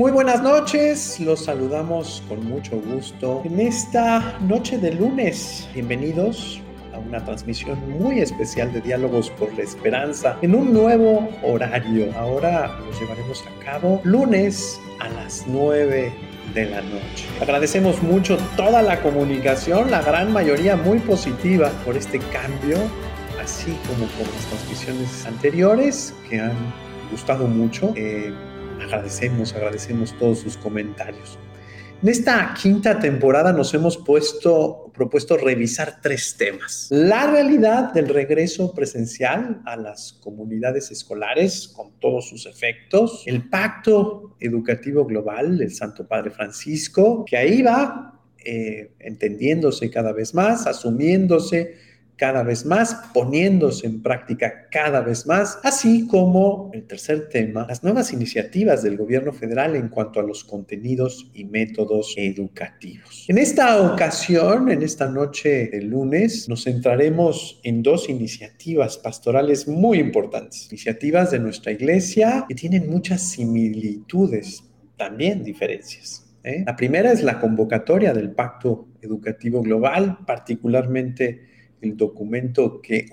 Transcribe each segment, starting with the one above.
Muy buenas noches, los saludamos con mucho gusto en esta noche de lunes. Bienvenidos a una transmisión muy especial de Diálogos por la Esperanza en un nuevo horario. Ahora los llevaremos a cabo lunes a las 9 de la noche. Agradecemos mucho toda la comunicación, la gran mayoría muy positiva por este cambio, así como por las transmisiones anteriores que han gustado mucho. Eh, agradecemos, agradecemos todos sus comentarios. En esta quinta temporada nos hemos puesto, propuesto revisar tres temas. La realidad del regreso presencial a las comunidades escolares con todos sus efectos, el pacto educativo global del Santo Padre Francisco, que ahí va eh, entendiéndose cada vez más, asumiéndose cada vez más, poniéndose en práctica cada vez más, así como el tercer tema, las nuevas iniciativas del gobierno federal en cuanto a los contenidos y métodos educativos. En esta ocasión, en esta noche de lunes, nos centraremos en dos iniciativas pastorales muy importantes, iniciativas de nuestra iglesia que tienen muchas similitudes, también diferencias. ¿eh? La primera es la convocatoria del Pacto Educativo Global, particularmente el documento que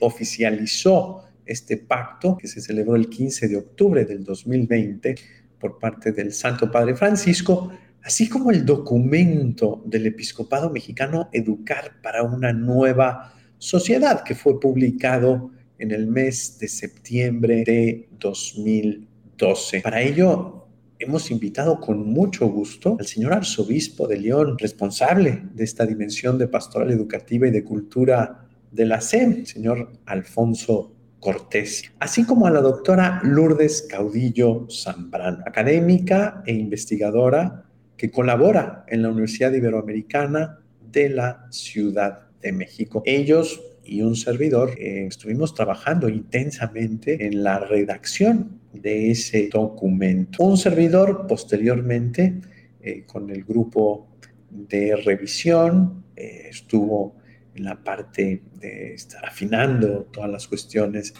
oficializó este pacto, que se celebró el 15 de octubre del 2020 por parte del Santo Padre Francisco, así como el documento del Episcopado Mexicano Educar para una nueva sociedad, que fue publicado en el mes de septiembre de 2012. Para ello, hemos invitado con mucho gusto al señor arzobispo de León, responsable de esta dimensión de pastoral educativa y de cultura de la SEM, señor Alfonso Cortés, así como a la doctora Lourdes Caudillo Zambrano, académica e investigadora que colabora en la Universidad Iberoamericana de la Ciudad de México. Ellos y un servidor eh, estuvimos trabajando intensamente en la redacción de ese documento. Un servidor posteriormente eh, con el grupo de revisión eh, estuvo en la parte de estar afinando todas las cuestiones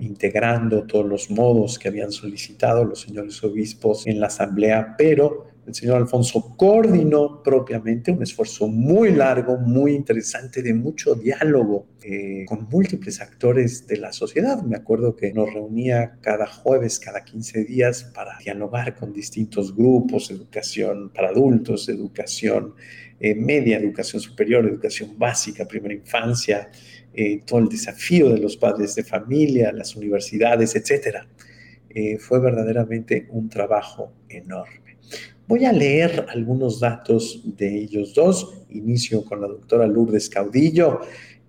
integrando todos los modos que habían solicitado los señores obispos en la asamblea, pero el señor Alfonso coordinó propiamente un esfuerzo muy largo, muy interesante, de mucho diálogo eh, con múltiples actores de la sociedad. Me acuerdo que nos reunía cada jueves, cada 15 días, para dialogar con distintos grupos, educación para adultos, educación eh, media, educación superior, educación básica, primera infancia, eh, todo el desafío de los padres de familia, las universidades, etc. fue verdaderamente un trabajo enorme. Voy a leer algunos datos de ellos dos. Inicio con la doctora Lourdes Caudillo,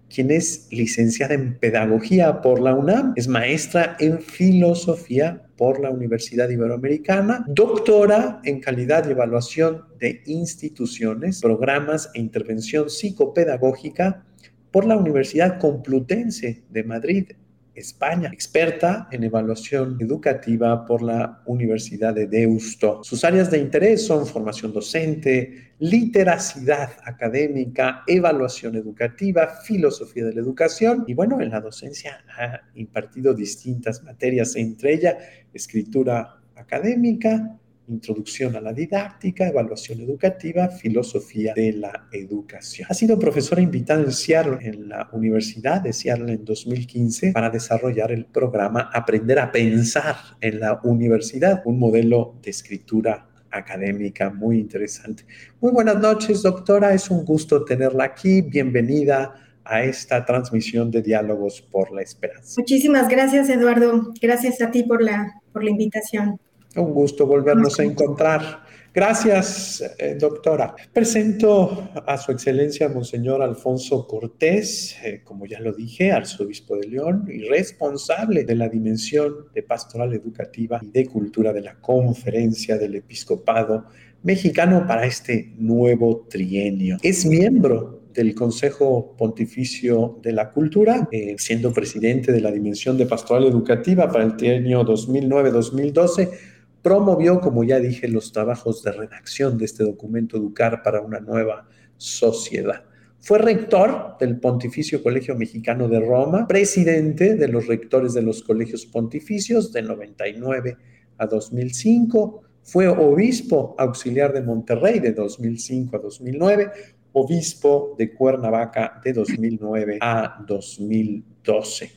quien es licenciada en Pedagogía por la UNAM, es maestra en Filosofía por la Universidad Iberoamericana, doctora en calidad y evaluación de instituciones, programas e intervención psicopedagógica por la Universidad Complutense de Madrid España, experta en evaluación educativa por la Universidad de Deusto. Sus áreas de interés son formación docente, literacidad académica, evaluación educativa, filosofía de la educación y bueno, en la docencia ha impartido distintas materias, entre ellas escritura académica, Introducción a la didáctica, evaluación educativa, filosofía de la educación. Ha sido profesora invitada en Seattle, en la Universidad de Seattle en 2015, para desarrollar el programa Aprender a Pensar en la Universidad, un modelo de escritura académica muy interesante. Muy buenas noches, doctora. Es un gusto tenerla aquí. Bienvenida a esta transmisión de Diálogos por la Esperanza. Muchísimas gracias, Eduardo. Gracias a ti por la, por la invitación. Un gusto volvernos a encontrar. Gracias, eh, doctora. Presento a su excelencia, Monseñor Alfonso Cortés, eh, como ya lo dije, arzobispo de León y responsable de la dimensión de pastoral educativa y de cultura de la conferencia del episcopado mexicano para este nuevo trienio. Es miembro del Consejo Pontificio de la Cultura, eh, siendo presidente de la Dimensión de Pastoral Educativa para el trienio 2009-2012 promovió, como ya dije, los trabajos de redacción de este documento Educar para una nueva sociedad. Fue rector del Pontificio Colegio Mexicano de Roma, presidente de los rectores de los colegios pontificios de 99 a 2005, fue obispo auxiliar de Monterrey de 2005 a 2009, obispo de Cuernavaca de 2009 a 2012.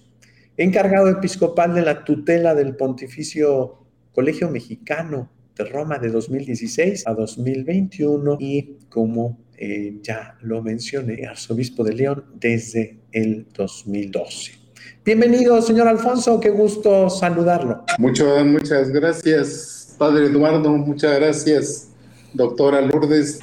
Encargado episcopal de la tutela del Pontificio Colegio Mexicano de Roma de 2016 a 2021 y como eh, ya lo mencioné, arzobispo de León desde el 2012. Bienvenido, señor Alfonso, qué gusto saludarlo. Muchas, muchas gracias, padre Eduardo, muchas gracias, doctora Lourdes.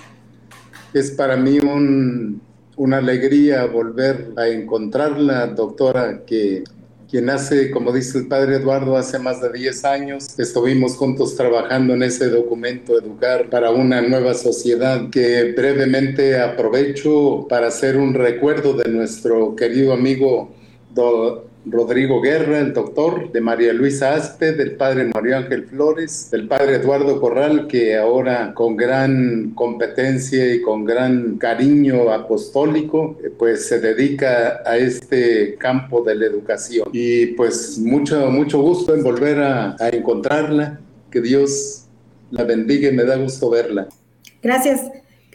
Es para mí un, una alegría volver a encontrarla, doctora, que quien hace, como dice el padre Eduardo, hace más de 10 años estuvimos juntos trabajando en ese documento Educar para una nueva sociedad que brevemente aprovecho para hacer un recuerdo de nuestro querido amigo Rodrigo Guerra, el doctor, de María Luisa Aspe, del padre Mario Ángel Flores, del padre Eduardo Corral, que ahora con gran competencia y con gran cariño apostólico, eh, pues se dedica a este campo de la educación. Y pues mucho, mucho gusto en volver a, a encontrarla. Que Dios la bendiga y me da gusto verla. Gracias.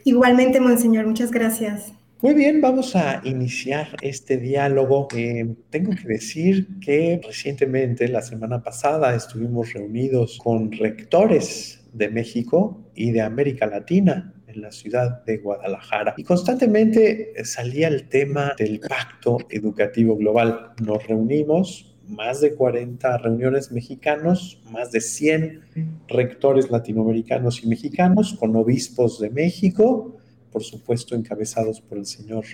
Igualmente, Monseñor, muchas gracias. Muy bien, vamos a iniciar este diálogo. Eh, tengo que decir que recientemente, la semana pasada, estuvimos reunidos con rectores de México y de América Latina en la ciudad de Guadalajara. Y constantemente salía el tema del pacto educativo global. Nos reunimos, más de 40 reuniones mexicanos, más de 100 rectores latinoamericanos y mexicanos con obispos de México, por supuesto encabezados por el señor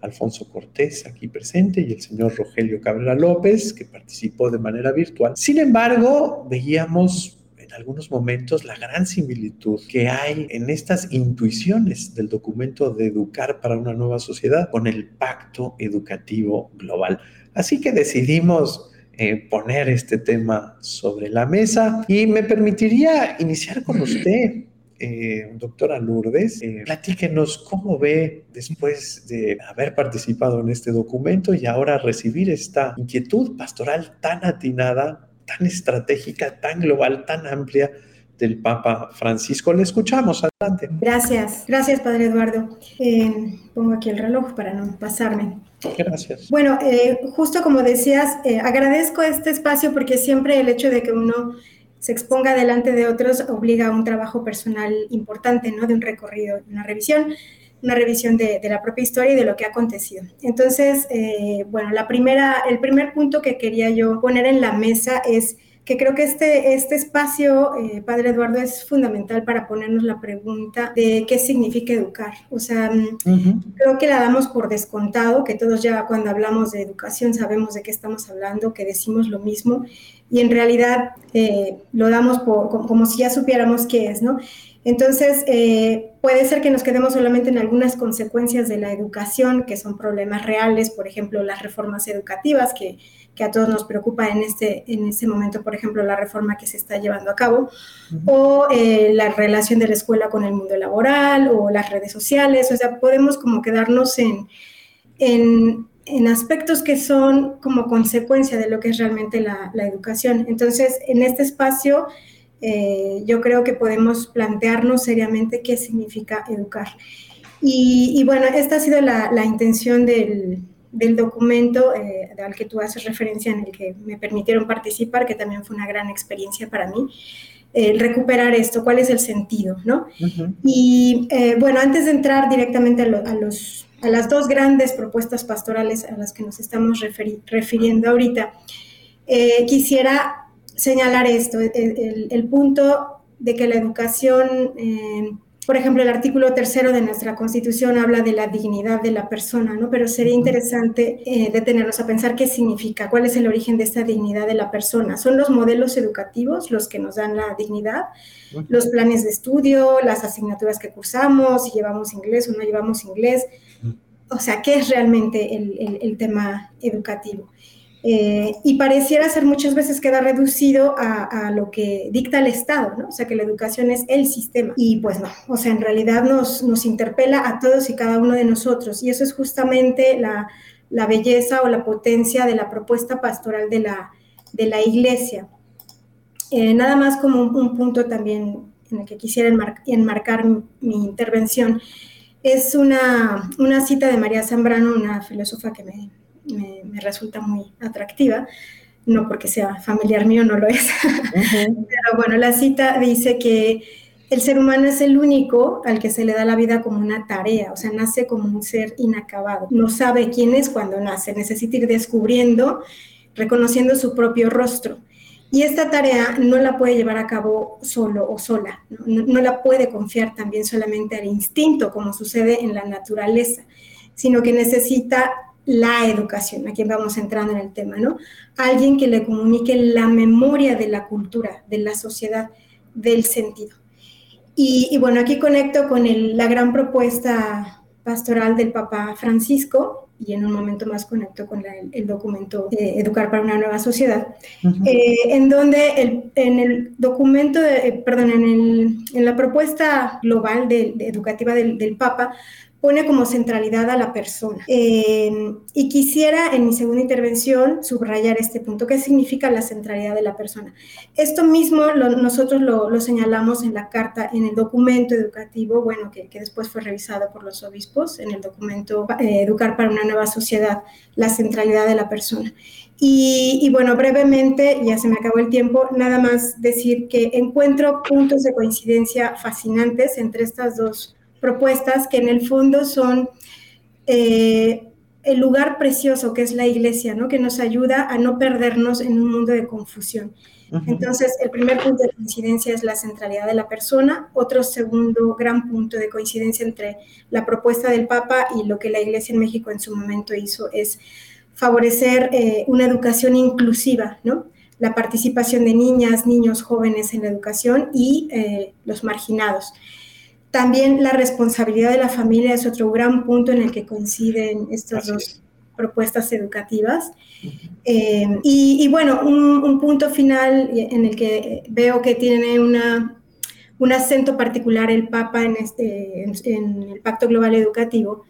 Alfonso Cortés, aquí presente, y el señor Rogelio Cabrera López, que participó de manera virtual. Sin embargo, veíamos en algunos momentos la gran similitud que hay en estas intuiciones del documento de Educar para una nueva sociedad con el Pacto Educativo Global. Así que decidimos eh, poner este tema sobre la mesa y me permitiría iniciar con usted eh, doctora Lourdes, eh, platíquenos cómo ve después de haber participado en este documento y ahora recibir esta inquietud pastoral tan atinada, tan estratégica, tan global, tan amplia del Papa Francisco. Le escuchamos, adelante. Gracias, gracias Padre Eduardo. Eh, pongo aquí el reloj para no pasarme. Gracias. Bueno, justo como decías, agradezco este espacio porque siempre el hecho de que uno se exponga delante de otros obliga a un trabajo personal importante, ¿no? De un recorrido, una revisión, una revisión de, la propia historia y de lo que ha acontecido. Entonces, eh, bueno, la primera, el primer punto que quería yo poner en la mesa es que creo que este, este espacio, eh, Padre Eduardo, es fundamental para ponernos la pregunta de qué significa educar. O sea, mm, creo que la damos por descontado, que todos ya cuando hablamos de educación sabemos de qué estamos hablando, que decimos lo mismo, y en realidad eh, lo damos por, como, si ya supiéramos qué es, ¿no? Entonces, eh, puede ser que nos quedemos solamente en algunas consecuencias de la educación, que son problemas reales, por ejemplo, las reformas educativas, que que a todos nos preocupa en este, en este momento, por ejemplo, la reforma que se está llevando a cabo, o eh, la relación de la escuela con el mundo laboral, o las redes sociales, o sea, podemos como quedarnos en, en, en aspectos que son como consecuencia de lo que es realmente la, la educación. Entonces, en este espacio, eh, yo creo que podemos plantearnos seriamente qué significa educar. Y, y bueno, esta ha sido la, la intención del, del documento eh, al que tú haces referencia en el que me permitieron participar, que también fue una gran experiencia para mí, el recuperar esto, cuál es el sentido, ¿no? Y eh, bueno, antes de entrar directamente a, los, a las dos grandes propuestas pastorales a las que nos estamos refiriendo ahorita, eh, quisiera señalar esto, el, el, punto de que la educación por ejemplo, el artículo tercero de nuestra Constitución habla de la dignidad de la persona, ¿no? Pero sería interesante eh, detenernos a pensar qué significa, cuál es el origen de esta dignidad de la persona. ¿Son los modelos educativos los que nos dan la dignidad? ¿Los planes de estudio, las asignaturas que cursamos, si llevamos inglés o no llevamos inglés? O sea, ¿qué es realmente el, tema educativo? Eh, y pareciera ser muchas veces queda reducido a, lo que dicta el Estado, ¿no? O sea, que la educación es el sistema. Y pues no, o sea, en realidad nos, interpela a todos y cada uno de nosotros. Y eso es justamente la, belleza o la potencia de la propuesta pastoral de la, iglesia. Eh, nada más como un, punto también en el que quisiera enmarcar mi, intervención, es una, cita de María Zambrano, una filósofa que me, me, resulta muy atractiva, no porque sea familiar mío, no lo es, pero bueno, la cita dice que el ser humano es el único al que se le da la vida como una tarea, o sea, nace como un ser inacabado, no sabe quién es cuando nace, necesita ir descubriendo, reconociendo su propio rostro. Y esta tarea no la puede llevar a cabo solo o sola, no, no la puede confiar también solamente al instinto, como sucede en la naturaleza, sino que necesita la educación, aquí vamos entrando en el tema, ¿no? Alguien que le comunique la memoria de la cultura, de la sociedad, del sentido. Y, bueno, aquí conecto con la gran propuesta pastoral del Papa Francisco y en un momento más conecto con el, documento de Educar para una nueva sociedad, eh, en donde en el documento, de, perdón, en, la propuesta global de, educativa del, del Papa, pone como centralidad a la persona. Eh, y quisiera en mi segunda intervención subrayar este punto, ¿qué significa la centralidad de la persona? Esto mismo nosotros lo, señalamos en la carta, en el documento educativo, bueno, que, después fue revisado por los obispos, en el documento eh, Educar para una nueva sociedad, la centralidad de la persona. Y, y, bueno, brevemente, ya se me acabó el tiempo, nada más decir que encuentro puntos de coincidencia fascinantes entre estas dos propuestas que en el fondo son eh, el lugar precioso que es la iglesia, ¿no? que nos ayuda a no perdernos en un mundo de confusión. Entonces, el primer punto de coincidencia es la centralidad de la persona. Otro segundo gran punto de coincidencia entre la propuesta del Papa y lo que la Iglesia en México en su momento hizo es favorecer eh, una educación inclusiva, ¿no? La participación de niñas, niños, jóvenes en la educación y eh, los marginados. También la responsabilidad de la familia es otro gran punto en el que coinciden estas dos propuestas educativas. Eh, y, bueno, un, punto final en el que veo que tiene una, un acento particular el Papa en, este, en el Pacto Global Educativo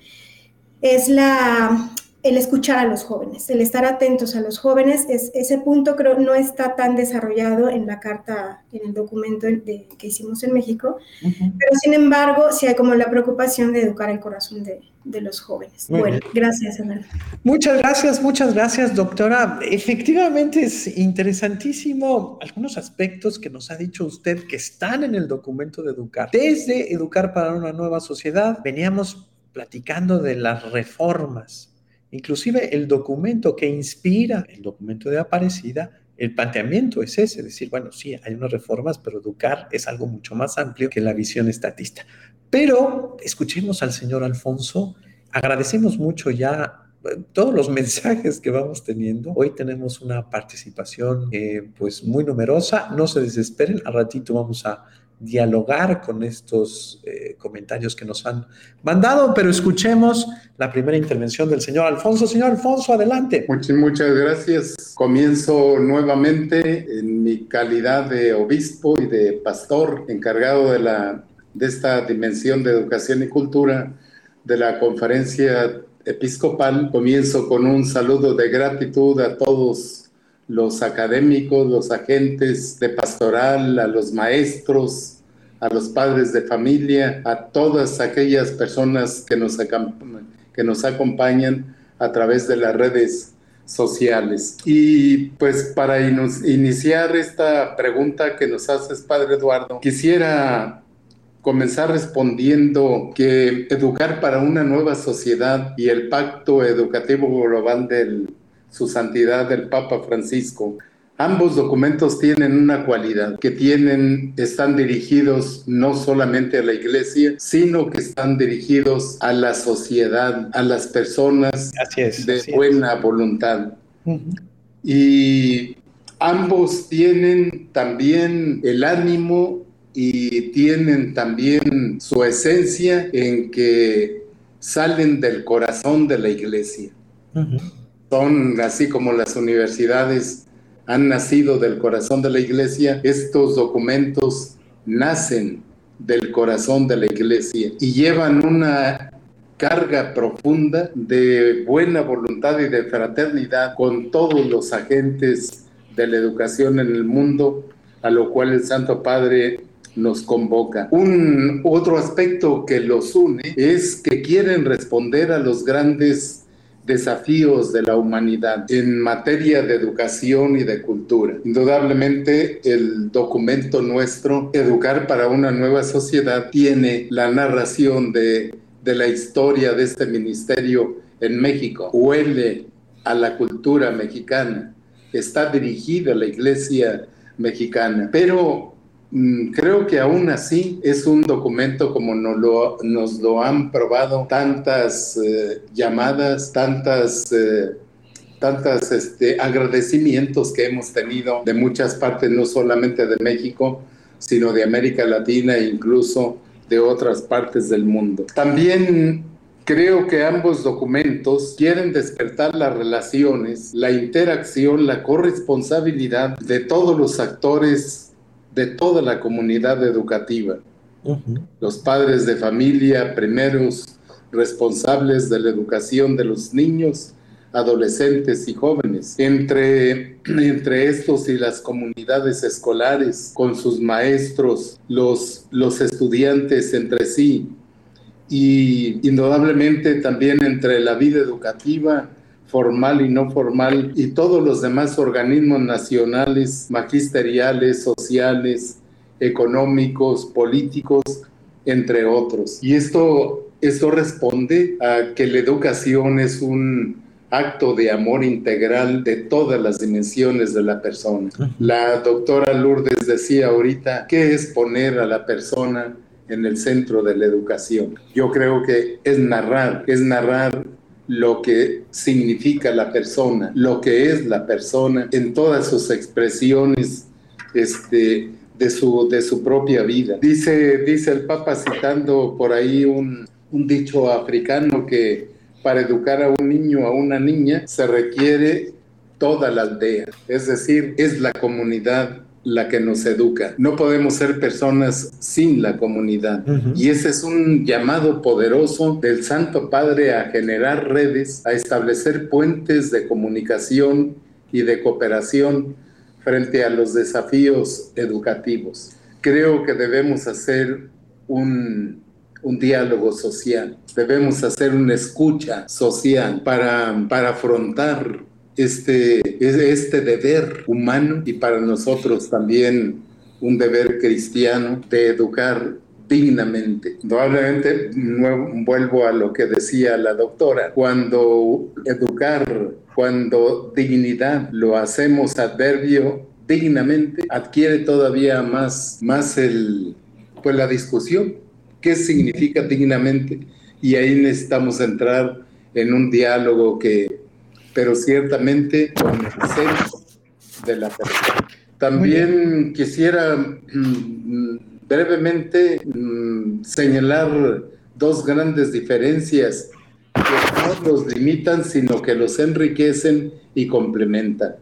es la, el escuchar a los jóvenes, el estar atentos a los jóvenes, es, ese punto creo no está tan desarrollado en la carta, en el documento de, que hicimos en México, pero sin embargo sí hay como la preocupación de educar el corazón de, de los jóvenes. bueno, gracias, Ana. Muchas gracias, muchas gracias, doctora. Efectivamente es interesantísimo algunos aspectos que nos ha dicho usted que están en el documento de Educar. Desde Educar para una nueva sociedad, veníamos platicando de las reformas Inclusive el documento que inspira el documento de Aparecida, el planteamiento es ese, decir, bueno, sí, hay unas reformas, pero educar es algo mucho más amplio que la visión estatista. Pero escuchemos al señor Alfonso, agradecemos mucho ya eh, todos los mensajes que vamos teniendo. Hoy tenemos una participación eh, pues muy numerosa, no se desesperen, al ratito vamos a dialogar con estos eh, comentarios que nos han mandado, pero escuchemos la primera intervención del señor Alfonso. Señor Alfonso, adelante. Muchas, muchas gracias. Comienzo nuevamente en mi calidad de obispo y de pastor encargado de, la, de esta dimensión de educación y cultura de la conferencia episcopal. Comienzo con un saludo de gratitud a todos los académicos, los agentes de pastoral, a los maestros, a los padres de familia, a todas aquellas personas que nos, que nos acompañan a través de las redes sociales. Y pues para iniciar esta pregunta que nos haces, Padre Eduardo, quisiera comenzar respondiendo que educar para una nueva sociedad y el pacto educativo global del su santidad el Papa Francisco. Ambos documentos tienen una cualidad, que tienen, están dirigidos no solamente a la iglesia, sino que están dirigidos a la sociedad, a las personas de buena voluntad. Y ambos tienen también el ánimo y tienen también su esencia en que salen del corazón de la iglesia. Son así como las universidades han nacido del corazón de la iglesia, estos documentos nacen del corazón de la iglesia y llevan una carga profunda de buena voluntad y de fraternidad con todos los agentes de la educación en el mundo, a lo cual el Santo Padre nos convoca. Un otro aspecto que los une es que quieren responder a los grandes desafíos de la humanidad en materia de educación y de cultura. Indudablemente el documento nuestro, Educar para una nueva sociedad, tiene la narración de, de la historia de este ministerio en México. Huele a la cultura mexicana, está dirigida a la iglesia mexicana, pero creo que aún así es un documento como nos lo, nos lo han probado tantas eh, llamadas, tantas, eh, tantas este, agradecimientos que hemos tenido de muchas partes, no solamente de México, sino de América Latina e incluso de otras partes del mundo. También Creo que ambos documentos quieren despertar las relaciones, la interacción, la corresponsabilidad de todos los actores de toda la comunidad educativa. Los padres de familia, primeros responsables de la educación de los niños, adolescentes y jóvenes. Entre, entre estos y las comunidades escolares, con sus maestros, los, los estudiantes entre sí, y indudablemente también entre la vida educativa formal y no formal, y todos los demás organismos nacionales, magisteriales, sociales, económicos, políticos, entre otros. Y esto, esto responde a que la educación es un acto de amor integral de todas las dimensiones de la persona. La doctora Lourdes decía ahorita, ¿qué es poner a la persona en el centro de la educación? Yo creo que es narrar, es narrar lo que significa la persona, lo que es la persona en todas sus expresiones este, de, su, de su propia vida. Dice, dice el Papa citando por ahí un, un dicho africano que para educar a un niño o a una niña se requiere toda la aldea, es decir, es la comunidad la que nos educa. No podemos ser personas sin la comunidad. Y ese es un llamado poderoso del Santo Padre a generar redes, a establecer puentes de comunicación y de cooperación frente a los desafíos educativos. Creo que debemos hacer un, un diálogo social, debemos hacer una escucha social para, para afrontar este, este deber humano y para nosotros también un deber cristiano de educar dignamente. Probablemente vuelvo a lo que decía la doctora, cuando educar, cuando dignidad lo hacemos adverbio dignamente, adquiere todavía más, más el, pues la discusión. ¿Qué significa dignamente? Y ahí necesitamos entrar en un diálogo que pero ciertamente con el centro de la persona. También quisiera mm, brevemente mm, señalar dos grandes diferencias que no los limitan, sino que los enriquecen y complementan.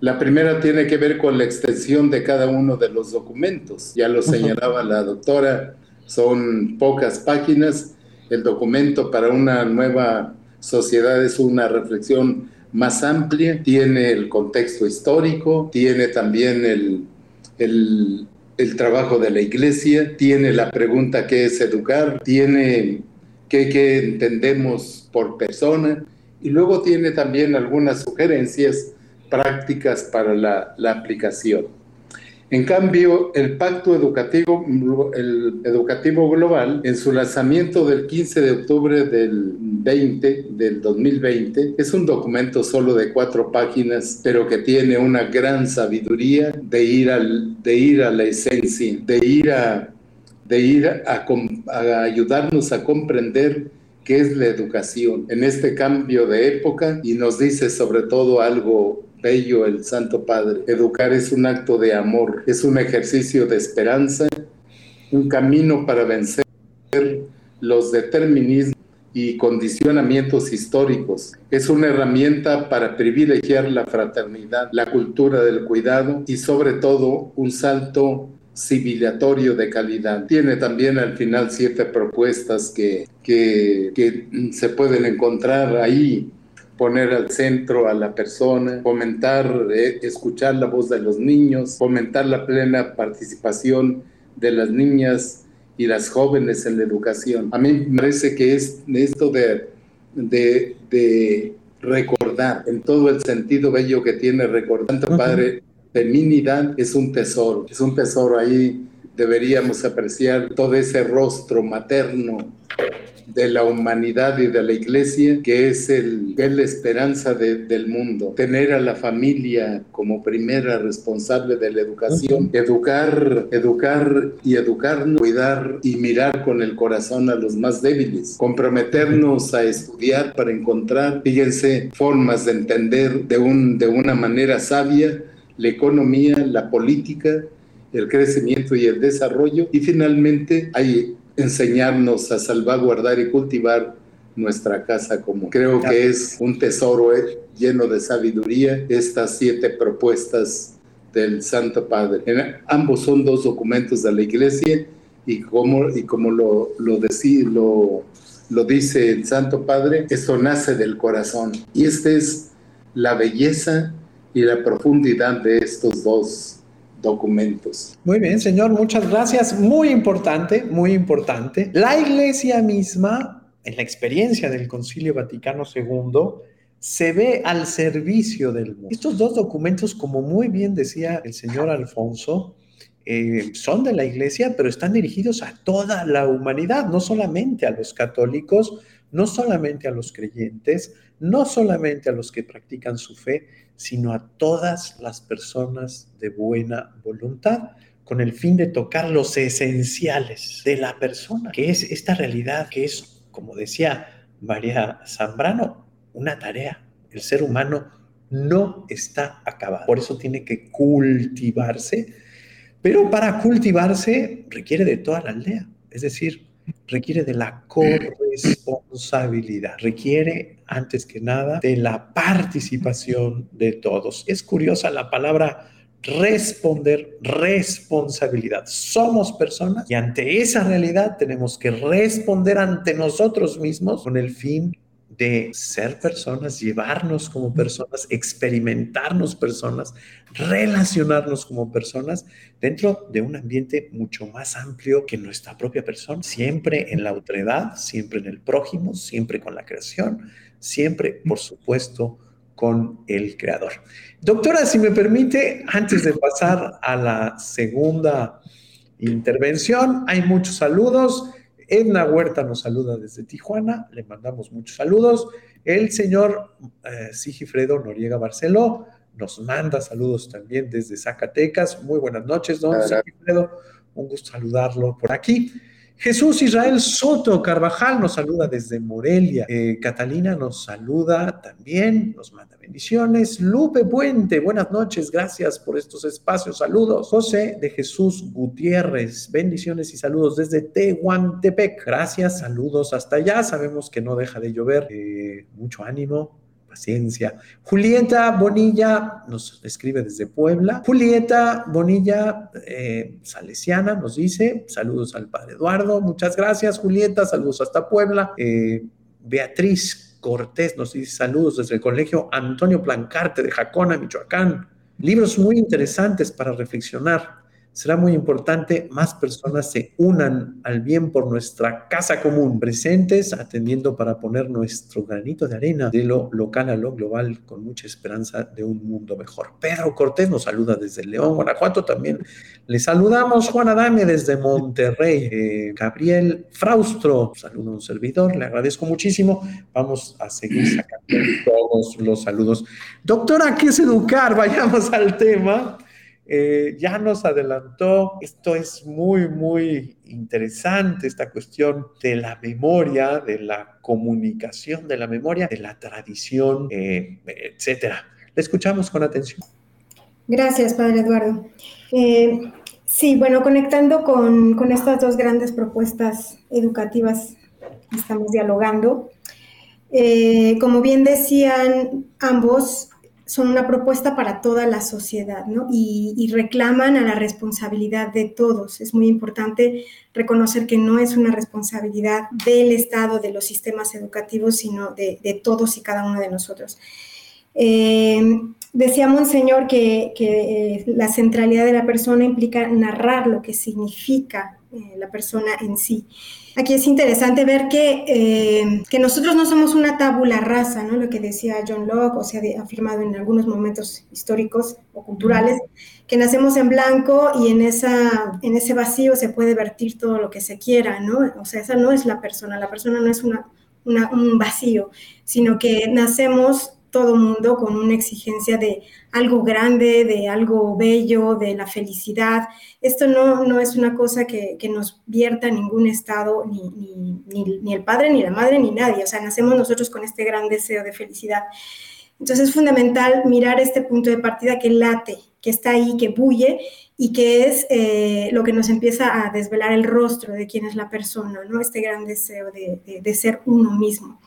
La primera tiene que ver con la extensión de cada uno de los documentos. Ya lo señalaba la doctora, son pocas páginas. El documento para una nueva sociedad es una reflexión más amplia, tiene el contexto histórico, tiene también el, el, trabajo de la iglesia, tiene la pregunta qué es educar, tiene qué, qué entendemos por persona y luego tiene también algunas sugerencias prácticas para la, la aplicación. En cambio, el Pacto Educativo, Global, en su lanzamiento del 15 de octubre del 20, del 2020, es un documento solo de cuatro páginas, pero que tiene una gran sabiduría de ir, de ir a la esencia, de ir a, de ir a ayudarnos a comprender qué es la educación. En este cambio de época y nos dice sobre todo algo el Santo Padre. Educar es un acto de amor, es un ejercicio de esperanza, un camino para vencer los determinismos y condicionamientos históricos. Es una herramienta para privilegiar la fraternidad, la cultura del cuidado y sobre todo un salto civilizatorio de calidad. Tiene también al final siete propuestas que, que, que se pueden encontrar ahí poner al centro a la persona, fomentar, eh, escuchar la voz de los niños, fomentar la plena participación de las niñas y las jóvenes en la educación. A mí me parece que es esto de, de, de recordar, en todo el sentido bello que tiene recordar, tanto padre, feminidad es un tesoro, es un tesoro ahí, deberíamos apreciar todo ese rostro materno de la humanidad y de la iglesia, que es, el, la esperanza del mundo. Tener a la familia como primera responsable de la educación, educar, educar y educarnos, cuidar y mirar con el corazón a los más débiles, comprometernos a estudiar para encontrar, fíjense, formas de entender de, un, de una manera sabia la economía, la política, el crecimiento y el desarrollo. Y finalmente hay enseñarnos a salvaguardar y cultivar nuestra casa común. Creo que es un tesoro eh, lleno de sabiduría estas siete propuestas del Santo Padre. ambos son dos documentos de la Iglesia y como, y como lo, lo, lo, lo dice el Santo Padre, esto nace del corazón. Y esta es la belleza y la profundidad de estos dos documentos. Muy bien, señor, muchas gracias. Muy importante, muy importante. La iglesia misma, en la experiencia del Concilio Vaticano II, se ve al servicio del mundo. Estos dos documentos, como muy bien decía el señor Alfonso, eh, son de la iglesia, pero están dirigidos a toda la humanidad, no solamente a los católicos, no solamente a los creyentes, no solamente a los que practican su fe, sino a todas las personas de buena voluntad, con el fin de tocar los esenciales de la persona, que es esta realidad, que es, como decía María Zambrano, una tarea. El ser humano no está acabado, por eso tiene que cultivarse, pero para cultivarse requiere de toda la aldea, es decir, requiere de la corresponsabilidad, requiere antes que nada de la participación de todos. Es curiosa la palabra responder, responsabilidad. Somos personas y ante esa realidad tenemos que responder ante nosotros mismos con el fin de ser personas, llevarnos como personas, experimentarnos personas, relacionarnos como personas dentro de un ambiente mucho más amplio que nuestra propia persona, siempre en la otredad, siempre en el prójimo, siempre con la creación, siempre, por supuesto, con el creador. Doctora, si me permite, antes de pasar a la segunda intervención, hay muchos saludos. Edna Huerta nos saluda desde Tijuana, le mandamos muchos saludos. El señor eh, Sigifredo Noriega Barceló nos manda saludos también desde Zacatecas. Muy buenas noches, don Sigifredo. Un gusto saludarlo por aquí. Jesús Israel Soto Carvajal nos saluda desde Morelia. Eh, Catalina nos saluda también, nos manda bendiciones. Lupe Puente, buenas noches, gracias por estos espacios. Saludos. José de Jesús Gutiérrez, bendiciones y saludos desde Tehuantepec. Gracias, saludos hasta allá. Sabemos que no deja de llover. Eh, mucho ánimo, paciencia. Julieta Bonilla nos escribe desde Puebla. Julieta Bonilla, eh, salesiana, nos dice, saludos al padre Eduardo, muchas gracias Julieta, saludos hasta Puebla. Eh, Beatriz Cortés nos dice saludos desde el colegio Antonio Plancarte de Jacona, Michoacán. Libros muy interesantes para reflexionar será muy importante más personas se unan al bien por nuestra casa común, presentes, atendiendo para poner nuestro granito de arena de lo local a lo global con mucha esperanza de un mundo mejor. Pedro Cortés nos saluda desde León, Guanajuato también. Le saludamos Juan Adame desde Monterrey. Eh, Gabriel Fraustro, saludo a un servidor, le agradezco muchísimo. Vamos a seguir sacando todos los saludos. Doctora, ¿qué es educar? Vayamos al tema. Eh, ya nos adelantó, esto es muy, muy interesante, esta cuestión de la memoria, de la comunicación de la memoria, de la tradición, eh, etcétera. Le escuchamos con atención. Gracias, Padre Eduardo. Eh, sí, bueno, conectando con, con, estas dos grandes propuestas educativas estamos dialogando. Eh, como bien decían ambos, son una propuesta para toda la sociedad, ¿no? Y, reclaman a la responsabilidad de todos. Es muy importante reconocer que no es una responsabilidad del Estado, de los sistemas educativos, sino de, todos y cada uno de nosotros. Eh, decía Monseñor que, que, la centralidad de la persona implica narrar lo que significa eh, la persona en sí. Aquí es interesante ver que, eh, que nosotros no somos una tabula rasa, ¿no? Lo que decía John Locke, o se ha afirmado en algunos momentos históricos o culturales, que nacemos en blanco y en, esa, en ese vacío se puede vertir todo lo que se quiera, ¿no? O sea, esa no es la persona, la persona no es una, un vacío, sino que nacemos todo mundo con una exigencia de algo grande, de algo bello, de la felicidad. Esto no, no es una cosa que, que nos vierta ningún estado, ni, ni, el padre, ni la madre, ni nadie. O sea, nacemos nosotros con este gran deseo de felicidad. Entonces es fundamental mirar este punto de partida que late, que está ahí, que bulle y que es eh, lo que nos empieza a desvelar el rostro de quién es la persona, ¿no? Este gran deseo de, de, ser uno mismo.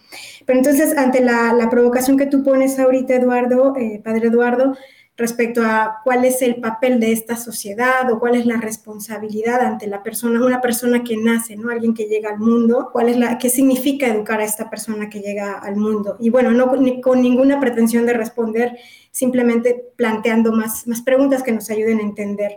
Pero entonces, ante la, provocación que tú pones ahorita, Eduardo, eh, Padre Eduardo, respecto a cuál es el papel de esta sociedad o cuál es la responsabilidad ante la persona, una persona que nace, ¿no? Alguien que llega al mundo, cuál es la, qué significa educar a esta persona que llega al mundo. Y bueno, no con ninguna pretensión de responder, simplemente planteando más, más preguntas que nos ayuden a entender.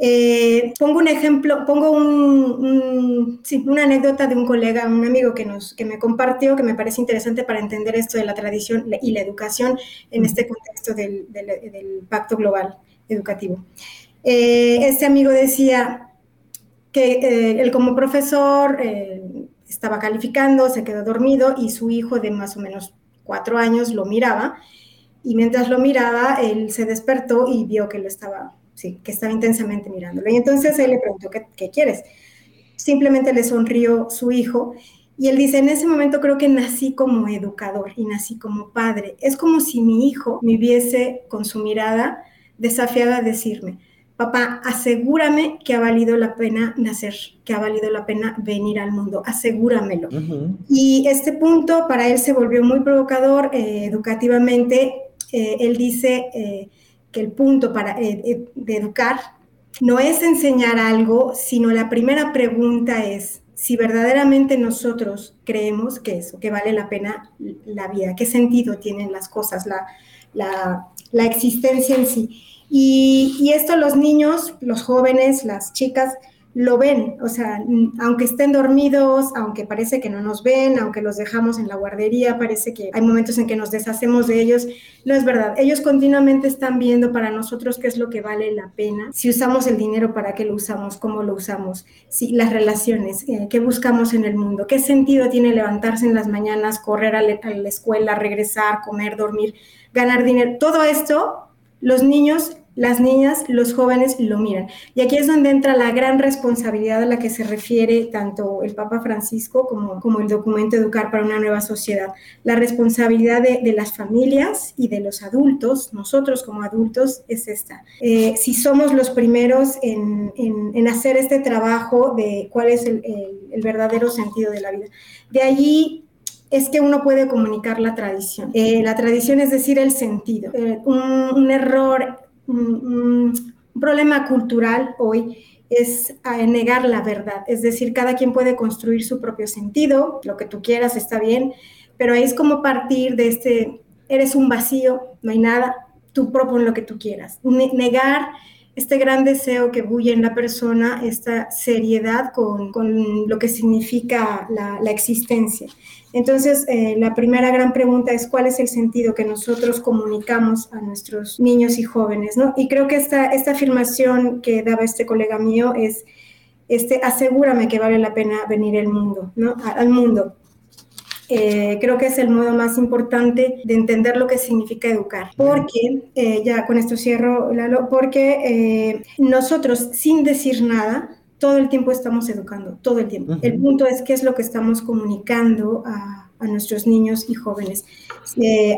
Eh, pongo un ejemplo, pongo un, sí, una anécdota de un colega, un amigo que, nos, que me compartió, que me parece interesante para entender esto de la tradición y la educación en este contexto del, del, pacto global educativo. Eh, este amigo decía que eh, él como profesor estaba calificando, se quedó dormido y su hijo de más o menos cuatro años lo miraba y mientras lo miraba, él se despertó y vio que lo estaba sí, que estaba intensamente mirándolo. Y entonces él le preguntó, ¿qué, quieres? Simplemente le sonrió su hijo y él dice, en ese momento creo que nací como educador y nací como padre. Es como si mi hijo me hubiese con su mirada desafiado a decirme, papá, asegúrame que ha valido la pena nacer, que ha valido la pena venir al mundo, asegúramelo. Y este punto para él se volvió muy provocador eh, educativamente. Eh, él dice, eh, que el punto para, eh, eh, de educar no es enseñar algo, sino la primera pregunta es si verdaderamente nosotros creemos que eso, que vale la pena la vida, qué sentido tienen las cosas, la, la, la existencia en sí. Y, y, esto los niños, los jóvenes, las chicas, lo ven, o sea, aunque estén dormidos, aunque parece que no nos ven, aunque los dejamos en la guardería, parece que hay momentos en que nos deshacemos de ellos, no es verdad. Ellos continuamente están viendo para nosotros qué es lo que vale la pena, si usamos el dinero, para qué lo usamos, cómo lo usamos, si las relaciones, eh, qué buscamos en el mundo, qué sentido tiene levantarse en las mañanas, correr a, a la escuela, regresar, comer, dormir, ganar dinero. Todo esto, los niños las niñas, los jóvenes lo miran. Y aquí es donde entra la gran responsabilidad a la que se refiere tanto el Papa Francisco como, como el documento Educar para una nueva sociedad. La responsabilidad de, las familias y de los adultos, nosotros como adultos, es esta. Eh, si somos los primeros en, hacer este trabajo de cuál es el, verdadero sentido de la vida. De allí es que uno puede comunicar la tradición. Eh, la tradición es decir, el sentido. Eh, un, error un, problema cultural hoy es negar la verdad. Es decir, cada quien puede construir su propio sentido, lo que tú quieras está bien, pero es como partir de este, eres un vacío, no hay nada, tú propon lo que tú quieras. negar este gran deseo que bulle en la persona, esta seriedad con, con lo que significa la, existencia. Entonces, eh, la primera gran pregunta es cuál es el sentido que nosotros comunicamos a nuestros niños y jóvenes, ¿no? Y creo que esta, esta afirmación que daba este colega mío es, este, asegúrame que vale la pena venir al mundo, ¿no? Al mundo. Eh, creo que es el modo más importante de entender lo que significa educar. Porque, eh, ya con esto cierro, Lalo, porque eh, nosotros sin decir nada, todo el tiempo estamos educando, todo el tiempo. El punto es qué es lo que estamos comunicando a, a nuestros niños y jóvenes.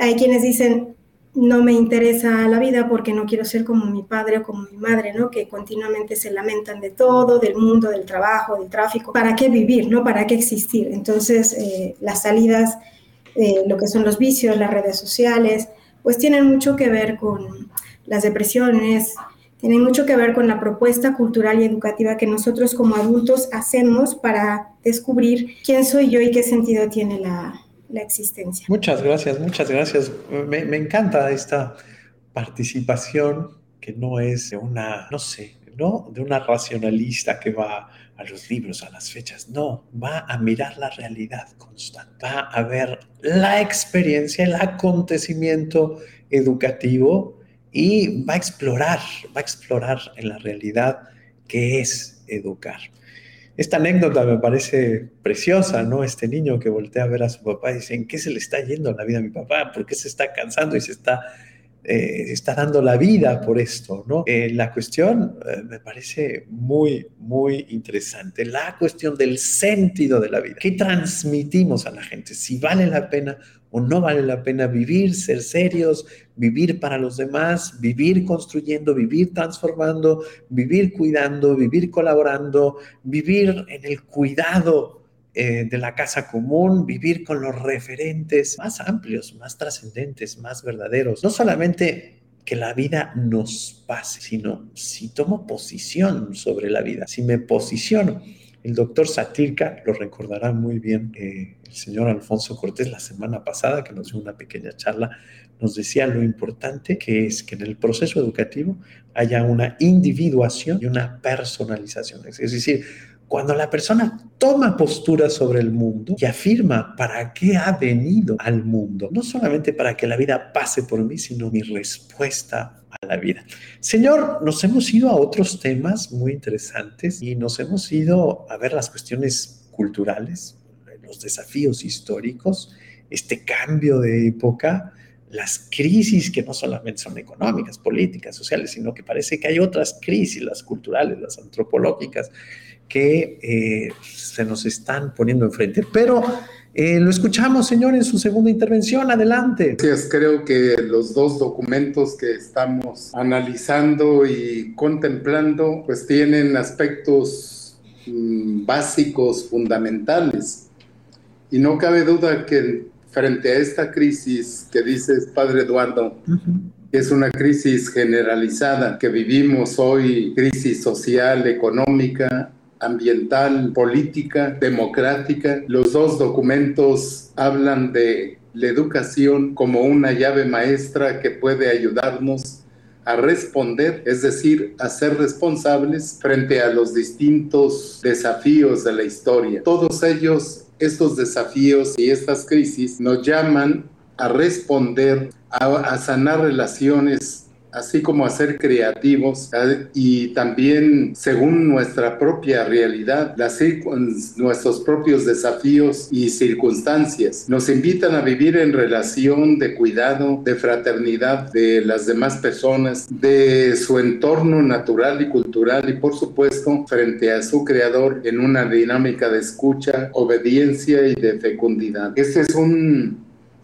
hay quienes dicen, no me interesa la vida porque no quiero ser como mi padre o como mi madre, ¿no? Que continuamente se lamentan de todo, del mundo, del trabajo, del tráfico. ¿Para qué vivir, no? ¿Para qué existir? Entonces, eh, las salidas, eh, lo que son los vicios, las redes sociales, pues tienen mucho que ver con las depresiones, tienen mucho que ver con la propuesta cultural y educativa que nosotros como adultos hacemos para descubrir quién soy yo y qué sentido tiene la, la existencia. Muchas gracias, muchas gracias. Me, me, encanta esta participación que no es de una, no sé, no de una racionalista que va a los libros, a las fechas, no, va a mirar la realidad constante, va a ver la experiencia, el acontecimiento educativo y va a explorar, va a explorar en la realidad qué es educar. Esta anécdota me parece preciosa, ¿no? Este niño que voltea a ver a su papá y dice, ¿en qué se le está yendo la vida a mi papá? ¿Por qué se está cansando y se está, eh, está dando la vida por esto, ¿no? Eh, la cuestión eh, me parece muy, muy interesante. La cuestión del sentido de la vida. ¿Qué transmitimos a la gente? Si vale la pena o no vale la pena vivir, ser serios, vivir para los demás, vivir construyendo, vivir transformando, vivir cuidando, vivir colaborando, vivir en el cuidado eh, de la casa común, vivir con los referentes más amplios, más trascendentes, más verdaderos. No solamente que la vida nos pase, sino si tomo posición sobre la vida, si me posiciono. El doctor Satirka lo recordará muy bien. Eh, el señor Alfonso Cortés la semana pasada, que nos dio una pequeña charla, nos decía lo importante que es que en el proceso educativo haya una individuación y una personalización. Es decir, cuando la persona toma postura sobre el mundo y afirma para qué ha venido al mundo, no solamente para que la vida pase por mí, sino mi respuesta la vida. Señor, nos hemos ido a otros temas muy interesantes y nos hemos ido a ver las cuestiones culturales, los desafíos históricos, este cambio de época, las crisis que no solamente son económicas, políticas, sociales, sino que parece que hay otras crisis, las culturales, las antropológicas, que eh, se nos están poniendo enfrente. Pero eh, lo escuchamos, señor, en su segunda intervención. Adelante. Gracias. Creo que los dos documentos que estamos analizando y contemplando, pues tienen aspectos mm, básicos, fundamentales y no cabe duda que frente a esta crisis que dices, Padre Eduardo, es una crisis generalizada que vivimos hoy, crisis social, económica, ambiental, política, democrática. Los dos documentos hablan de la educación como una llave maestra que puede ayudarnos a responder, es decir, a ser responsables frente a los distintos desafíos de la historia. Todos ellos estos desafíos y estas crisis nos llaman a responder, a, sanar relaciones así como a ser creativos y también según nuestra propia realidad, las, nuestros propios desafíos y circunstancias. Nos invitan a vivir en relación de cuidado, de fraternidad de las demás personas, de su entorno natural y cultural y por supuesto frente a su creador en una dinámica de escucha, obediencia y de fecundidad. Este es un,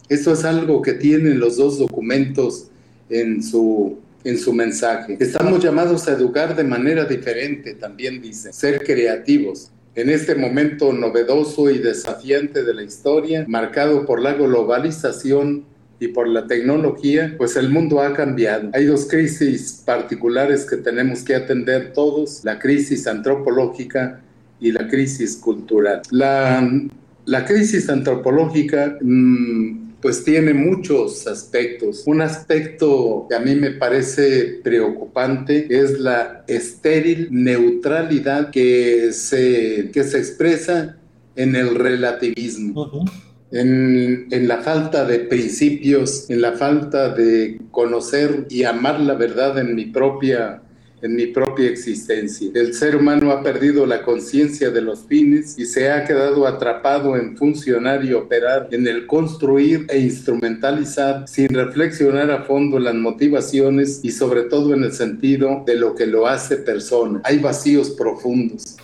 esto es algo que tienen los dos documentos en su, en su mensaje. Estamos llamados a educar de manera diferente, también dice, ser creativos. En este momento novedoso y desafiante de la historia, marcado por la globalización y por la tecnología, pues el mundo ha cambiado. Hay dos crisis particulares que tenemos que atender todos, la crisis antropológica y la crisis cultural. La, la crisis antropológica mmm, pues tiene muchos aspectos. Un aspecto que a mí me parece preocupante es la estéril neutralidad que se, que se expresa en el relativismo. En, en, la falta de principios, en la falta de conocer y amar la verdad en mi propia en mi propia existencia. El ser humano ha perdido la conciencia de los fines y se ha quedado atrapado en funcionar y operar, en el construir e instrumentalizar sin reflexionar a fondo las motivaciones y sobre todo en el sentido de lo que lo hace persona. Hay vacíos profundos,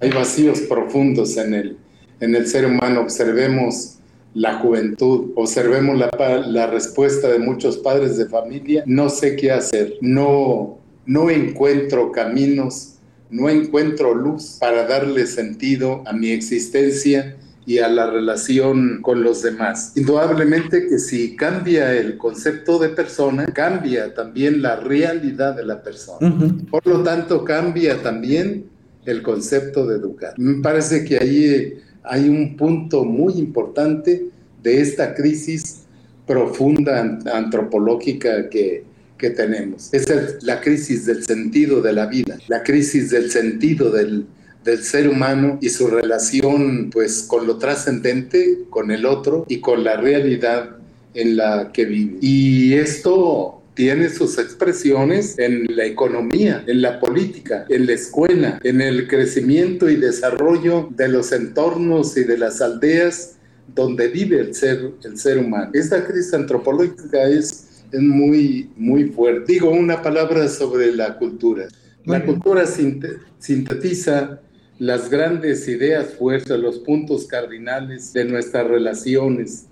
hay vacíos profundos en el, en el ser humano. Observemos la juventud, observemos la, la, respuesta de muchos padres de familia, no sé qué hacer, no, no encuentro caminos, no encuentro luz para darle sentido a mi existencia y a la relación con los demás. Indudablemente que si cambia el concepto de persona, cambia también la realidad de la persona. Por lo tanto, cambia también el concepto de educar. Me parece que ahí hay un punto muy importante de esta crisis profunda antropológica que, tenemos. Es la crisis del sentido de la vida, la crisis del sentido del, del ser humano y su relación pues con lo trascendente, con el otro y con la realidad en la que vive. Y esto tiene sus expresiones en la economía, en la política, en la escuela, en el crecimiento y desarrollo de los entornos y de las aldeas donde vive el ser, el ser humano. Esta crisis antropológica es, es muy, muy fuerte. Digo una palabra sobre la cultura. La cultura sintetiza las grandes ideas fuertes, los puntos cardinales de nuestras relaciones,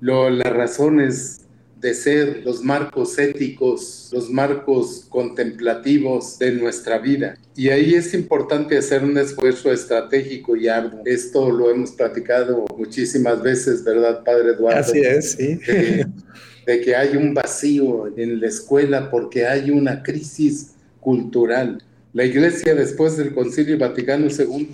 las razones de ser, los marcos éticos, los marcos contemplativos de nuestra vida. Y ahí es importante hacer un esfuerzo estratégico y arduo. Esto lo hemos platicado muchísimas veces, ¿verdad, Padre Eduardo? Así es, sí. De, de que hay un vacío en la escuela porque hay una crisis cultural. La Iglesia después del Concilio Vaticano II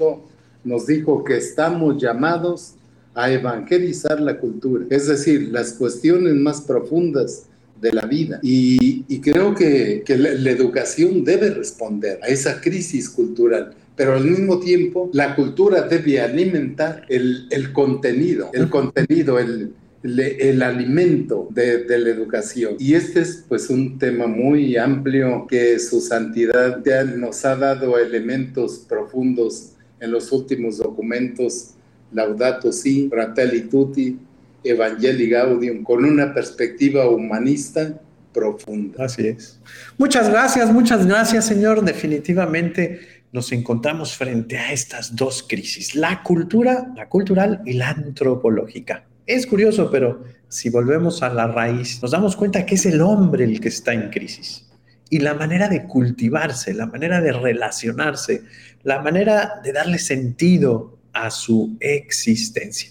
nos dijo que estamos llamados a evangelizar la cultura, es decir, las cuestiones más profundas de la vida. Y, creo que, la, educación debe responder a esa crisis cultural, pero al mismo tiempo la cultura debe alimentar el, contenido, el contenido, el, el alimento de, de, la educación. Y este es pues un tema muy amplio que su santidad ya nos ha dado elementos profundos en los últimos documentos Laudato Si, Fratelli Tutti, Evangelii Gaudium, con una perspectiva humanista profunda. Así es. Muchas gracias, muchas gracias, Señor. Definitivamente nos encontramos frente a estas dos crisis, la cultura, la cultural y la antropológica. Es curioso, pero si volvemos a la raíz, nos damos cuenta que es el hombre el que está en crisis. Y la manera de cultivarse, la manera de relacionarse, la manera de darle sentido a su existencia.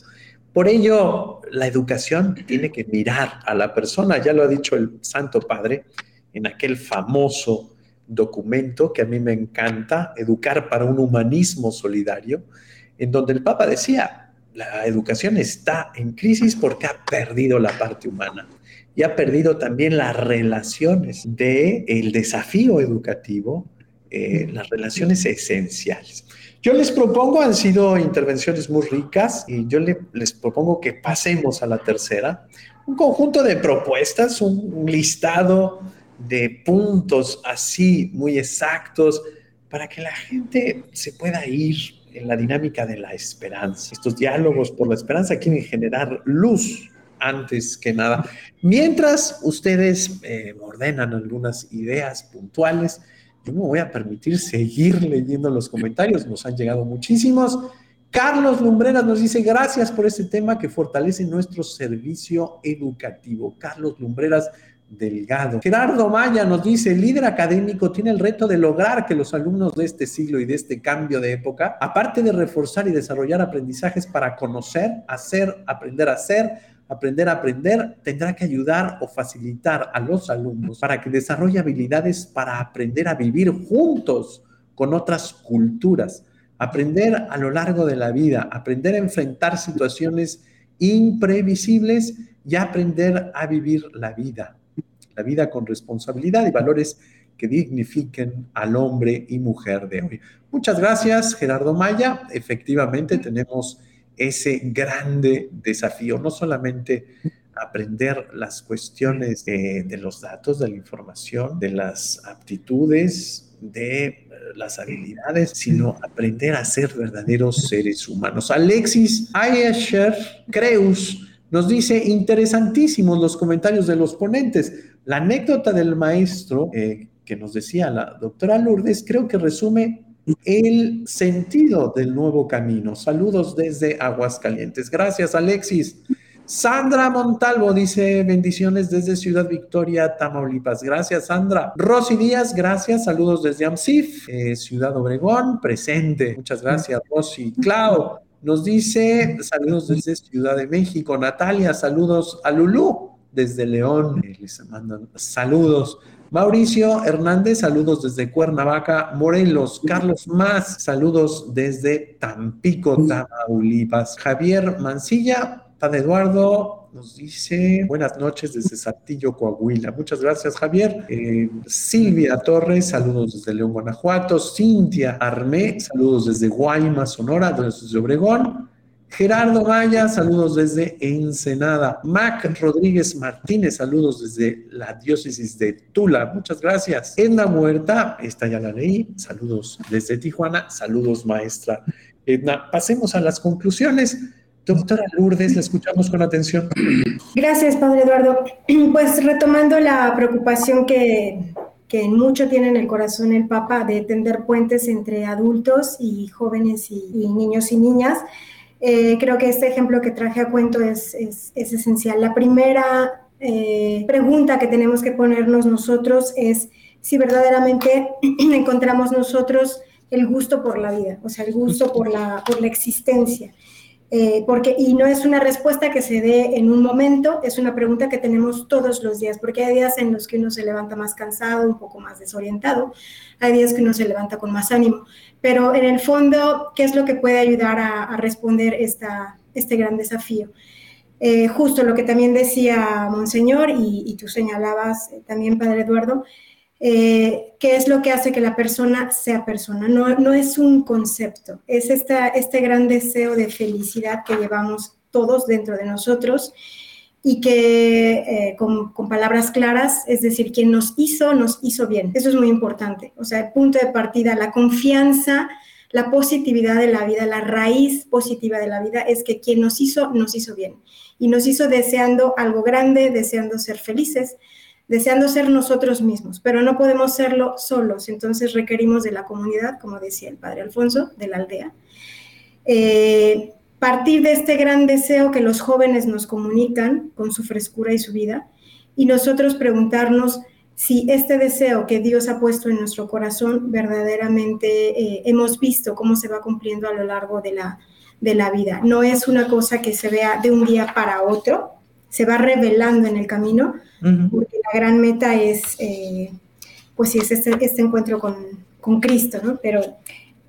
Por ello, la educación tiene que mirar a la persona, ya lo ha dicho el Santo Padre en aquel famoso documento que a mí me encanta, Educar para un Humanismo Solidario, en donde el Papa decía, la educación está en crisis porque ha perdido la parte humana y ha perdido también las relaciones del el desafío educativo, eh, las relaciones esenciales. Yo les propongo, han sido intervenciones muy ricas y yo les propongo que pasemos a la tercera. Un conjunto de propuestas, un, listado de puntos así muy exactos para que la gente se pueda ir en la dinámica de la esperanza. Estos diálogos por la esperanza quieren generar luz antes que nada. Mientras ustedes eh, ordenan algunas ideas puntuales, yo me voy a permitir seguir leyendo los comentarios, nos han llegado muchísimos. Carlos Lumbreras nos dice, gracias por este tema que fortalece nuestro servicio educativo. Carlos Lumbreras Delgado. Gerardo Maya nos dice, el líder académico tiene el reto de lograr que los alumnos de este siglo y de este cambio de época, aparte de reforzar y desarrollar aprendizajes para conocer, hacer, aprender a hacer, Aprender a aprender tendrá que ayudar o facilitar a los alumnos para que desarrolle habilidades para aprender a vivir juntos con otras culturas, aprender a lo largo de la vida, aprender a enfrentar situaciones imprevisibles y aprender a vivir la vida, la vida con responsabilidad y valores que dignifiquen al hombre y mujer de hoy. Muchas gracias, Gerardo Maya. Efectivamente, tenemos ese grande desafío, no solamente aprender las cuestiones de, los datos, de la información, de las aptitudes, de eh, las habilidades, sino aprender a ser verdaderos seres humanos. Alexis Ayesher Creus nos dice, interesantísimos los comentarios de los ponentes. La anécdota del maestro eh, que nos decía la doctora Lourdes creo que resume el sentido del nuevo camino. Saludos desde Aguascalientes. Gracias, Alexis. Sandra Montalvo dice bendiciones desde Ciudad Victoria, Tamaulipas. Gracias, Sandra. Rosy Díaz, gracias. Saludos desde AMSIF, eh, Ciudad Obregón, presente. Muchas gracias, Rosy. Clau nos dice saludos desde Ciudad de México. Natalia, saludos a Lulú desde León. Les mandan saludos. Mauricio Hernández, saludos desde Cuernavaca, Morelos. Carlos Más, saludos desde Tampico, Tamaulipas. Javier Mancilla, Padre Eduardo nos dice buenas noches desde Saltillo, Coahuila. Muchas gracias, Javier. Eh, Silvia Torres, saludos desde León, Guanajuato. Cintia Armé, saludos desde Guaymas, Sonora, desde Obregón. Gerardo Maya, saludos desde Ensenada. Mac Rodríguez Martínez, saludos desde la diócesis de Tula. Muchas gracias. Edna Muerta, esta ya la leí. Saludos desde Tijuana. Saludos, maestra Edna. Pasemos a las conclusiones. Doctora Lourdes, la escuchamos con atención. Gracias, Padre Eduardo. Pues retomando la preocupación que, que mucho tiene en el corazón el Papa de tender puentes entre adultos y jóvenes y niños y niñas, eh, creo que este ejemplo que traje a cuento es, es, esencial. La primera eh, pregunta que tenemos que ponernos nosotros es si verdaderamente encontramos nosotros el gusto por la vida, o sea, el gusto por la, por la existencia. Eh, porque, y no es una respuesta que se dé en un momento, es una pregunta que tenemos todos los días, porque hay días en los que uno se levanta más cansado, un poco más desorientado, hay días que uno se levanta con más ánimo, pero en el fondo, ¿qué es lo que puede ayudar a, responder este gran desafío? Eh, justo lo que también decía Monseñor y, tú señalabas eh, también, Padre Eduardo, eh, qué es lo que hace que la persona sea persona. No, no es un concepto, es este gran deseo de felicidad que llevamos todos dentro de nosotros y que eh, con, palabras claras, es decir, quien nos hizo, nos hizo bien. Eso es muy importante. O sea, el punto de partida, la confianza, la positividad de la vida, la raíz positiva de la vida es que quien nos hizo, nos hizo bien. Y nos hizo deseando algo grande, deseando ser felices, deseando ser nosotros mismos, pero no podemos serlo solos, entonces requerimos de la comunidad, como decía el padre Alfonso, de la aldea. Eh, partir de este gran deseo que los jóvenes nos comunican con su frescura y su vida, y nosotros preguntarnos si este deseo que Dios ha puesto en nuestro corazón verdaderamente eh, hemos visto cómo se va cumpliendo a lo largo de la, de la vida. No es una cosa que se vea de un día para otro, se va revelando en el camino, porque la gran meta es, eh, pues sí, es este, este encuentro con, con, Cristo, ¿no? Pero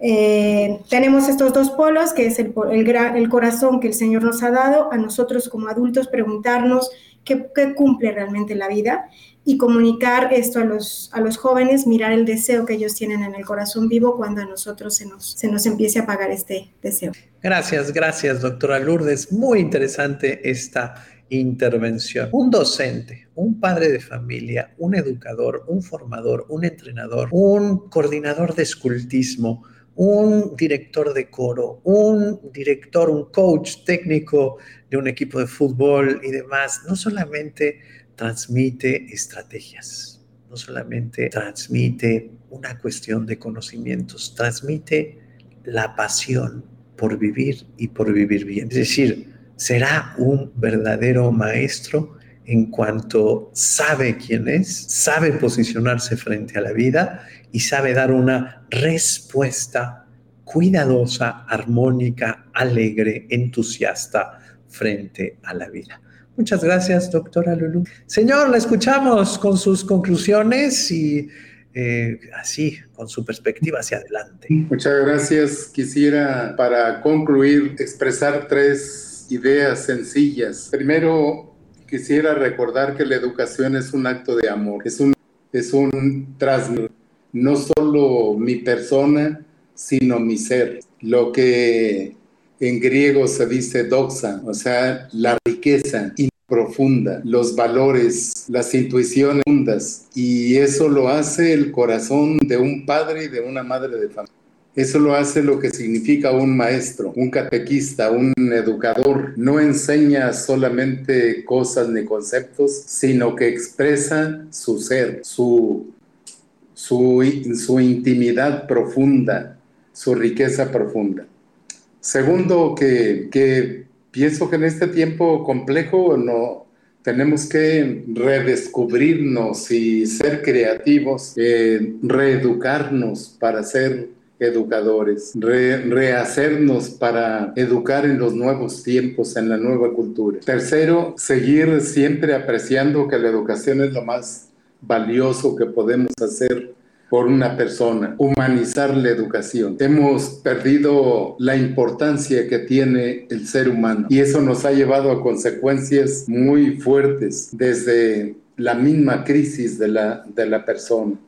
eh, tenemos estos dos polos, que es el, el, el, corazón que el Señor nos ha dado, a nosotros como adultos preguntarnos qué, qué, cumple realmente la vida y comunicar esto a los, a los jóvenes, mirar el deseo que ellos tienen en el corazón vivo cuando a nosotros se nos, se nos empiece a apagar este deseo. Gracias, gracias, doctora Lourdes. Muy interesante esta intervención. Un docente, un padre de familia, un educador, un formador, un entrenador, un coordinador de escultismo, un director de coro, un director, un coach técnico de un equipo de fútbol y demás, no solamente transmite estrategias, no solamente transmite una cuestión de conocimientos, transmite la pasión por vivir y por vivir bien. Es decir, será un verdadero maestro en cuanto sabe quién es, sabe posicionarse frente a la vida y sabe dar una respuesta cuidadosa, armónica, alegre, entusiasta frente a la vida. Muchas gracias, doctora Lulu. Señor, la escuchamos con sus conclusiones y eh, así, con su perspectiva hacia adelante. Muchas gracias. Quisiera, para concluir, expresar tres ideas sencillas. Primero, quisiera recordar que la educación es un acto de amor, es un, es un no solo mi persona, sino mi ser. Lo que en griego se dice doxa, o sea, la riqueza profunda, los valores, las intuiciones profundas, y eso lo hace el corazón de un padre y de una madre de familia. Eso lo hace lo que significa un maestro, un catequista, un educador. No enseña solamente cosas ni conceptos, sino que expresa su ser, su, su, intimidad profunda su riqueza profunda. Segundo, que, que pienso que en este tiempo complejo no, tenemos que redescubrirnos y ser creativos, eh, reeducarnos para ser educadores, rehacernos para educar en los nuevos tiempos, en la nueva cultura. Tercero, seguir siempre apreciando que la educación es lo más valioso que podemos hacer por una persona, humanizar la educación. Hemos perdido la importancia que tiene el ser humano y eso nos ha llevado a consecuencias muy fuertes desde la misma crisis de la, de la persona.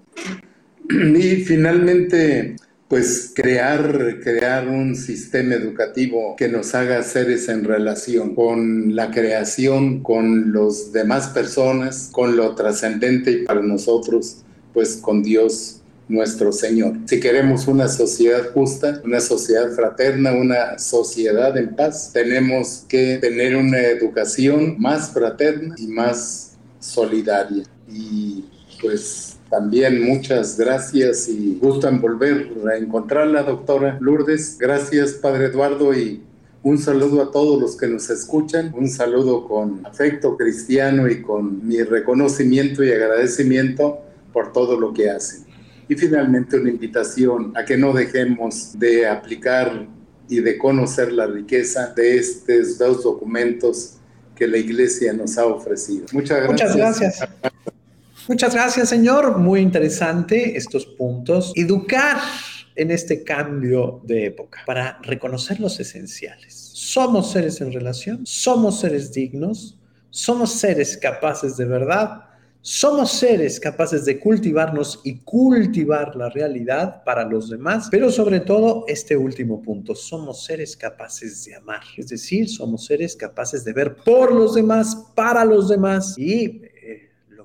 Y finalmente, pues crear, crear un sistema educativo que nos haga seres en relación con la creación, con los demás personas, con lo trascendente y para nosotros, pues con Dios nuestro Señor. Si queremos una sociedad justa, una sociedad fraterna, una sociedad en paz, tenemos que tener una educación más fraterna y más solidaria. Y pues también muchas gracias y gusto en volver a encontrarla, doctora Lourdes. Gracias, Padre Eduardo, y un saludo a todos los que nos escuchan, un saludo con afecto cristiano y con mi reconocimiento y agradecimiento por todo lo que hacen. Y finalmente una invitación a que no dejemos de aplicar y de conocer la riqueza de estos dos documentos que la Iglesia nos ha ofrecido. Muchas gracias. Muchas gracias. Muchas gracias, señor. Muy interesante estos puntos. Educar en este cambio de época para reconocer los esenciales. Somos seres en relación, somos seres dignos, somos seres capaces de verdad, somos seres capaces de cultivarnos y cultivar la realidad para los demás, pero sobre todo este último punto, somos seres capaces de amar, es decir, somos seres capaces de ver por los demás, para los demás y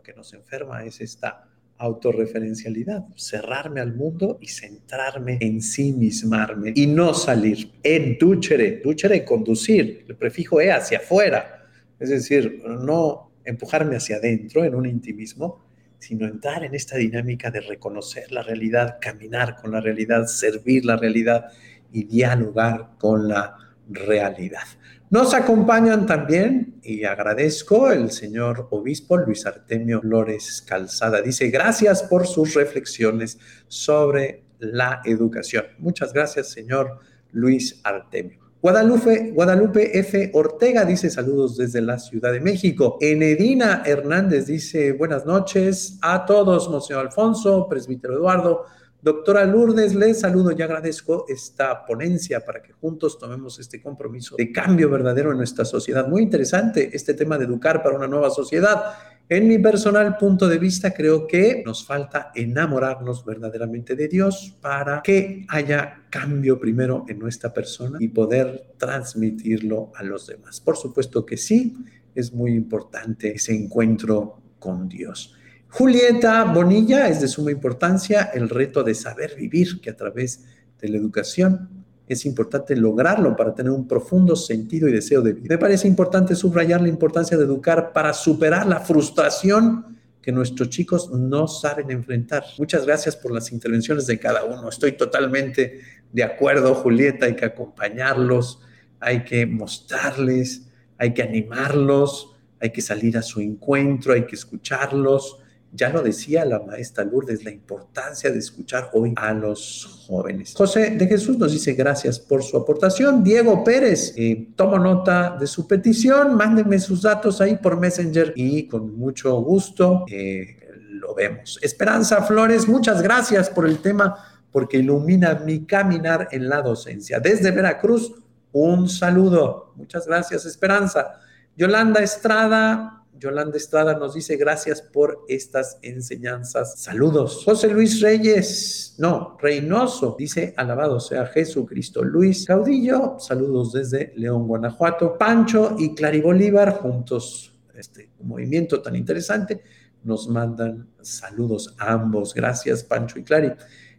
que nos enferma es esta autorreferencialidad, cerrarme al mundo y centrarme en sí mismarme y no salir. En duchere, duchere conducir, el prefijo e hacia afuera, es decir, no empujarme hacia adentro en un intimismo, sino entrar en esta dinámica de reconocer la realidad, caminar con la realidad, servir la realidad y dialogar con la realidad. Nos acompañan también, y agradezco, el señor obispo Luis Artemio Flores Calzada. Dice, gracias por sus reflexiones sobre la educación. Muchas gracias, señor Luis Artemio. Guadalupe, Guadalupe F. Ortega dice saludos desde la Ciudad de México. Enedina Hernández dice buenas noches a todos, Monseñor Alfonso, presbítero Eduardo, Doctora Lourdes, les saludo y agradezco esta ponencia para que juntos tomemos este compromiso de cambio verdadero en nuestra sociedad. Muy interesante este tema de educar para una nueva sociedad. En mi personal punto de vista, creo que nos falta enamorarnos verdaderamente de Dios para que haya cambio primero en nuestra persona y poder transmitirlo a los demás. Por supuesto que sí, es muy importante ese encuentro con Dios. Julieta Bonilla es de suma importancia el reto de saber vivir, que a través de la educación es importante lograrlo para tener un profundo sentido y deseo de vida. Me parece importante subrayar la importancia de educar para superar la frustración que nuestros chicos no saben enfrentar. Muchas gracias por las intervenciones de cada uno. Estoy totalmente de acuerdo, Julieta, hay que acompañarlos, hay que mostrarles, hay que animarlos, hay que salir a su encuentro, hay que escucharlos ya lo decía la maestra Lourdes, la importancia de escuchar hoy a los jóvenes. José de Jesús nos dice gracias por su aportación. Diego Pérez, eh, tomo nota de su petición, mándenme sus datos ahí por Messenger y con mucho gusto eh, lo vemos. Esperanza Flores, muchas gracias por el tema porque ilumina mi caminar en la docencia. Desde Veracruz, un saludo. Muchas gracias, Esperanza. Yolanda Estrada, Yolanda Estrada nos dice gracias por estas enseñanzas. Saludos. José Luis Reyes, no, Reynoso, dice alabado sea Jesucristo. Luis Caudillo, saludos desde León, Guanajuato. Pancho y Clary Bolívar, juntos, este movimiento tan interesante, nos mandan saludos a ambos. Gracias, Pancho y Clary.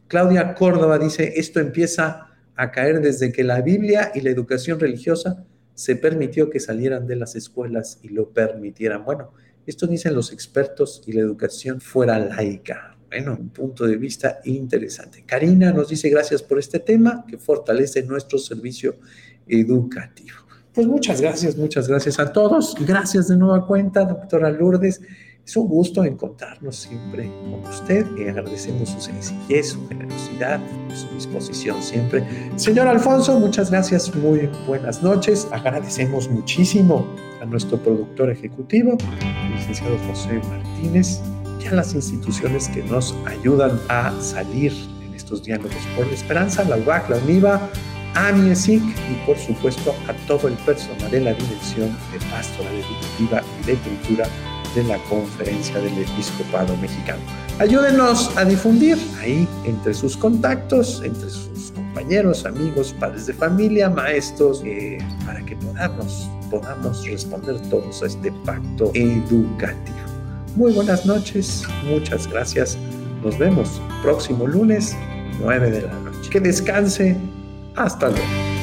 Claudia Córdoba dice, esto empieza a caer desde que la Biblia y la educación religiosa se permitió que salieran de las escuelas y lo permitieran. Bueno, esto dicen los expertos y la educación fuera laica. bueno, un punto de vista interesante. Karina nos dice gracias por este tema que fortalece nuestro servicio educativo. Pues muchas gracias, muchas gracias a todos. Gracias de nueva cuenta, doctora Lourdes. Es un gusto encontrarnos siempre con usted y agradecemos su sencillez, su generosidad, su disposición siempre. Señor Alfonso, muchas gracias, muy buenas noches. Agradecemos muchísimo a nuestro productor ejecutivo, el licenciado José Martínez, y a las instituciones que nos ayudan a salir en estos diálogos por la esperanza, la UBAC, la UNIVA, AMIESIC y por supuesto a todo el personal de la Dirección de Pastoral Educativa y de Cultura de la Conferencia del Episcopado Mexicano. Ayúdenos a difundir ahí entre sus contactos, entre sus compañeros, amigos, padres de familia, maestros, eh, para que podamos, podamos responder todos a este pacto educativo. Muy buenas noches, muchas gracias. Nos vemos próximo lunes, 9 de la noche. Que descanse. Hasta luego.